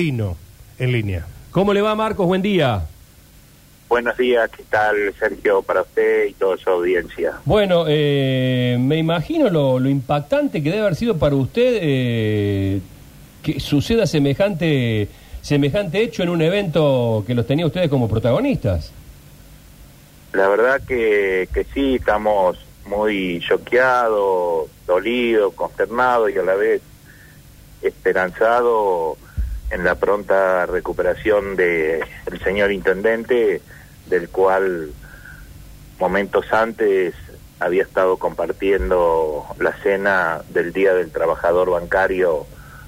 En línea. ¿Cómo le va, Marcos? Buen día. Buenos días, ¿qué tal Sergio para usted y toda su audiencia? Bueno, eh, me imagino lo, lo impactante que debe haber sido para usted eh, que suceda semejante, semejante hecho en un evento que los tenía ustedes como protagonistas. La verdad que, que sí, estamos muy choqueados, dolidos, consternados y a la vez esperanzados en la pronta recuperación del señor intendente, del cual momentos antes había estado compartiendo la cena del Día del Trabajador Bancario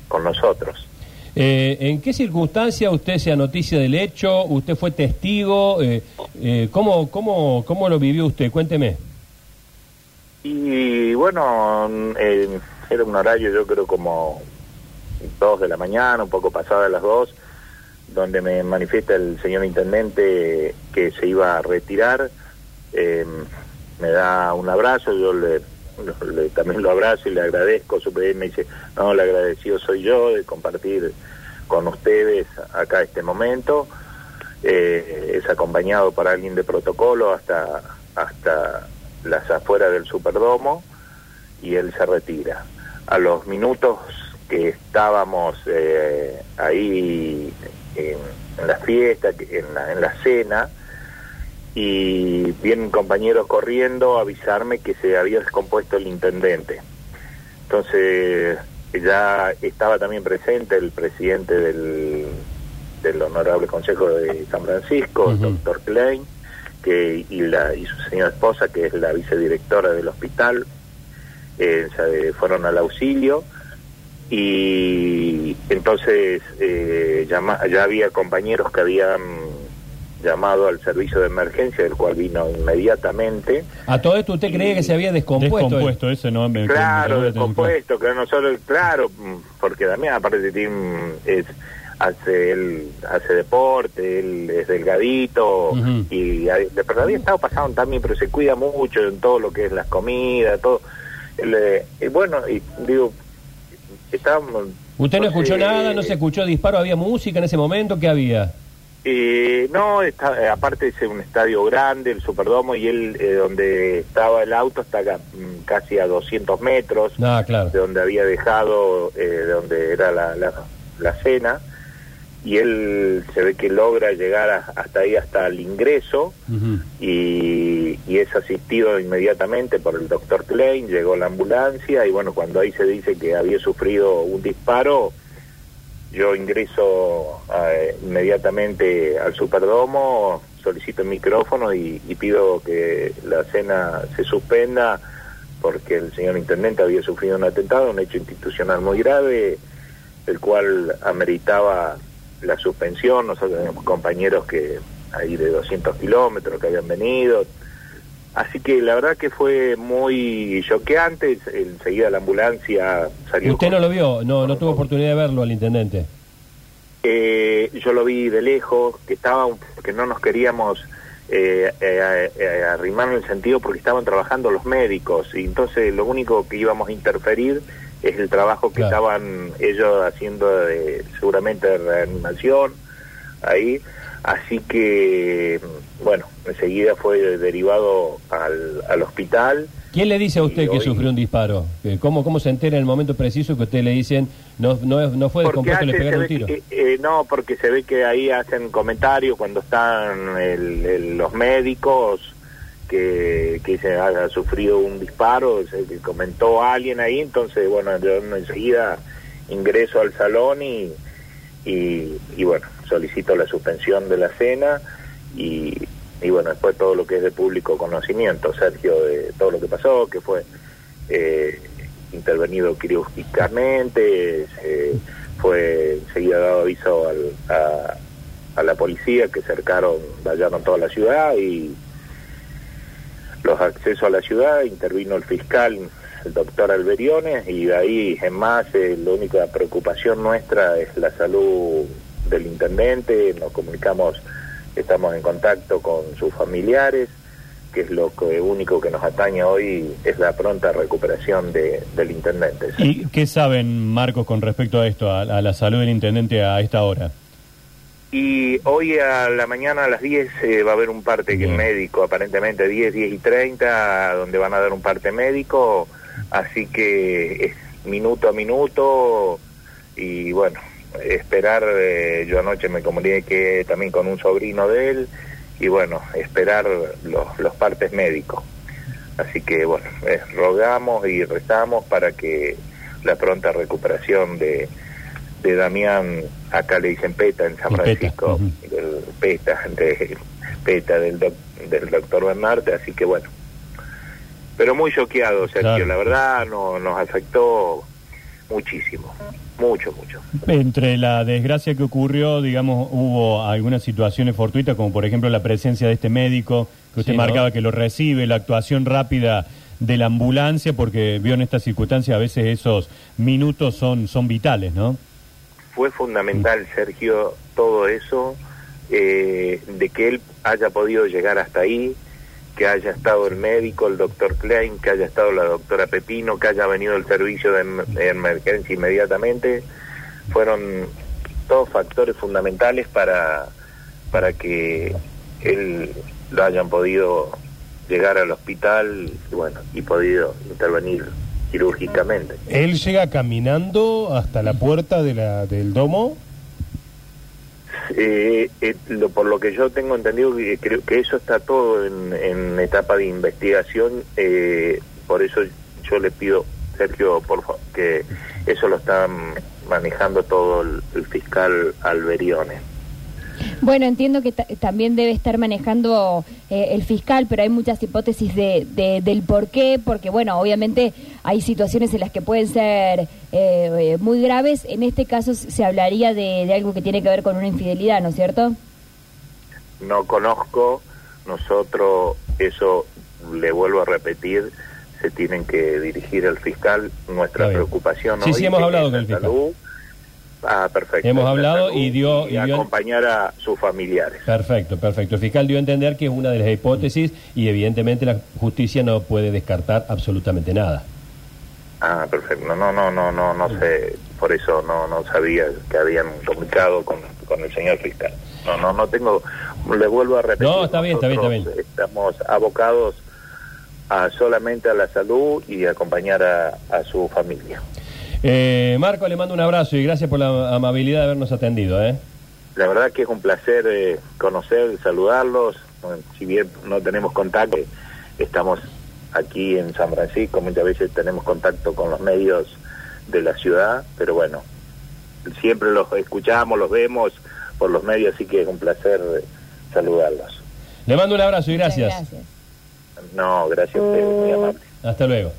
con nosotros. Eh, ¿En qué circunstancia usted sea noticia del hecho? ¿Usted fue testigo? Eh, eh, ¿cómo, cómo, ¿Cómo lo vivió usted? Cuénteme. Y bueno, era un horario yo creo como dos de la mañana, un poco pasada las dos, donde me manifiesta el señor intendente que se iba a retirar. Eh, me da un abrazo, yo le, le- también lo abrazo y le agradezco. Su me dice, no, el agradecido soy yo de compartir con ustedes acá este momento. Eh, es acompañado por alguien de protocolo hasta, hasta las afueras del Superdomo y él se retira. A los minutos que estábamos eh, ahí en, en la fiesta, en la, en la cena, y vienen compañeros corriendo a avisarme que se había descompuesto el intendente. Entonces ya estaba también presente el presidente del, del Honorable Consejo de San Francisco, el doctor Klein, que, y, la, y su señora esposa, que es la vicedirectora del hospital, eh, fueron al auxilio y entonces eh, llama- ya había compañeros que habían llamado al servicio de emergencia, del cual vino inmediatamente. ¿A todo esto usted creía que se había descompuesto? Descompuesto, ese no me Claro, me- descompuesto, que no solo, claro, porque también aparte tiene, es, hace él hace deporte, él es delgadito Ujú. y a- pero había estado pasando también, pero se cuida mucho en todo lo que es las comidas, todo. Él, eh, y bueno, y digo, estábamos... ¿Usted no escuchó sé, nada? ¿No se escuchó disparo? ¿Había música en ese momento? ¿Qué había? Eh, no, está, eh, aparte es un estadio grande, el Superdomo, y él, eh, donde estaba el auto, está acá, mm, casi a 200 metros Ah, claro. de donde había dejado, eh, de donde era la, la, la cena, y él se ve que logra llegar a- hasta ahí, hasta el ingreso, y, y es asistido inmediatamente por el doctor Klein, llegó la ambulancia, y bueno, cuando ahí se dice que había sufrido un disparo, yo ingreso eh, inmediatamente al Superdomo, solicito el micrófono y, y pido que la cena se suspenda porque el señor intendente había sufrido un atentado, un hecho institucional muy grave, el cual ameritaba la suspensión. Nosotros tenemos compañeros que ahí de 200 kilómetros que habían venido. Así que la verdad que fue muy choqueante. Enseguida la ambulancia salió. ¿Usted con- no lo vio? No, no tuvo oportunidad de verlo al intendente. Eh, yo lo vi de lejos, que estaba, que no nos queríamos eh, eh, eh, arrimar en el sentido porque estaban trabajando los médicos y entonces lo único que íbamos a interferir es el trabajo que Claro. estaban ellos haciendo de, seguramente de reanimación ahí. Así que, bueno, enseguida fue derivado al, al hospital. ¿Quién le dice a usted que hoy- sufrió un disparo? Eh, ¿Cómo, ¿Cómo se entera en el momento preciso que usted le dicen no, no, no fue descompuesto, le pegaron un tiro? que- eh, no, porque se ve que ahí hacen comentarios cuando están el- el- los médicos que, que se ha, ha sufrido un disparo, se comentó alguien ahí, entonces bueno, yo enseguida ingreso al salón y, y, y, bueno, solicito la suspensión de la cena y, y bueno, después todo lo que es de público conocimiento, Sergio, de todo lo que pasó, que fue eh, intervenido quirúrgicamente, fue enseguida dado aviso al- a, a la policía que cercaron, vallaron toda la ciudad y los accesos a la ciudad, intervino el fiscal, el doctor Alberiones, y de ahí en más eh, la única preocupación nuestra es la salud del intendente, nos comunicamos, estamos en contacto con sus familiares, que es lo que, único que nos atañe hoy, es la pronta recuperación de, del intendente. ¿Y qué saben, Marcos, con respecto a esto, a la salud del intendente a esta hora? Y hoy a la mañana a las 10 eh, va a haber un parte Bien. médico, aparentemente 10, 10 y 30, donde van a dar un parte médico, así que es minuto a minuto y bueno, esperar, eh, yo anoche me comuniqué también con un sobrino de él y bueno, esperar los, los partes médicos. Así que bueno, eh, rogamos y rezamos para que la pronta recuperación de, de Damián, acá le dicen PETA en San PETA, Francisco, PETA, de, PETA del, doc- del doctor Bernarte, así que bueno. Pero muy choqueado, Sergio, Claro. la verdad no, nos afectó muchísimo, mucho, mucho. Entre la desgracia que ocurrió, digamos, hubo algunas situaciones fortuitas, como por ejemplo la presencia de este médico que usted Sí, ¿no? marcaba que lo recibe, la actuación rápida de la ambulancia, porque vio en estas circunstancias a veces esos minutos son, son vitales, ¿no? Fue fundamental, Sergio, todo eso, eh, de que él haya podido llegar hasta ahí, que haya estado el médico, el doctor Klein, que haya estado la doctora Pepino, que haya venido el servicio de, em- emergencia inmediatamente, fueron todos factores fundamentales para, para que él lo hayan podido llegar al hospital y bueno, y podido intervenir quirúrgicamente. Él llega caminando hasta la puerta de la, del domo. Eh, eh, lo- por lo que yo tengo entendido, que creo que eso está todo en, en etapa de investigación. eh, por eso yo le pido, Sergio, por favor, que eso lo está manejando todo el, el fiscal Alberione. Bueno, entiendo que ta- también debe estar manejando eh, el fiscal, pero hay muchas hipótesis de, de- del por qué, porque bueno, obviamente hay situaciones en las que pueden ser eh, eh, muy graves. En este caso se hablaría de, de algo que tiene que ver con una infidelidad, ¿no es cierto? No conozco, nosotros, eso le vuelvo a repetir, se tienen que dirigir al fiscal. Nuestra preocupación Sí, hoy sí, hemos hablado la con el fiscal. salud. Ah, perfecto. Hemos La hablado y dio- y dio- acompañar a sus familiares. Perfecto, perfecto. El fiscal dio a entender que es una de las hipótesis y evidentemente la justicia no puede descartar absolutamente nada. Ah, perfecto. No, no, no, no, no, no sé. Por eso no, no sabía que habían comunicado con, con el señor fiscal. No, no, no tengo. Le vuelvo a repetir. No, está bien, está bien, está nosotros Estamos abocados a solamente a la salud y acompañar a, a su familia. Eh, Marco, le mando un abrazo y gracias por la amabilidad de habernos atendido. ¿eh? La verdad que es un placer eh, conocer, saludarlos. Bueno, si bien no tenemos contacto, estamos aquí en San Francisco, muchas veces tenemos contacto con los medios de la ciudad, pero bueno, siempre los escuchamos, los vemos por los medios, así que es un placer eh, saludarlos. Le mando un abrazo y gracias. gracias. No, gracias a ustedes, muy amable. Hasta luego.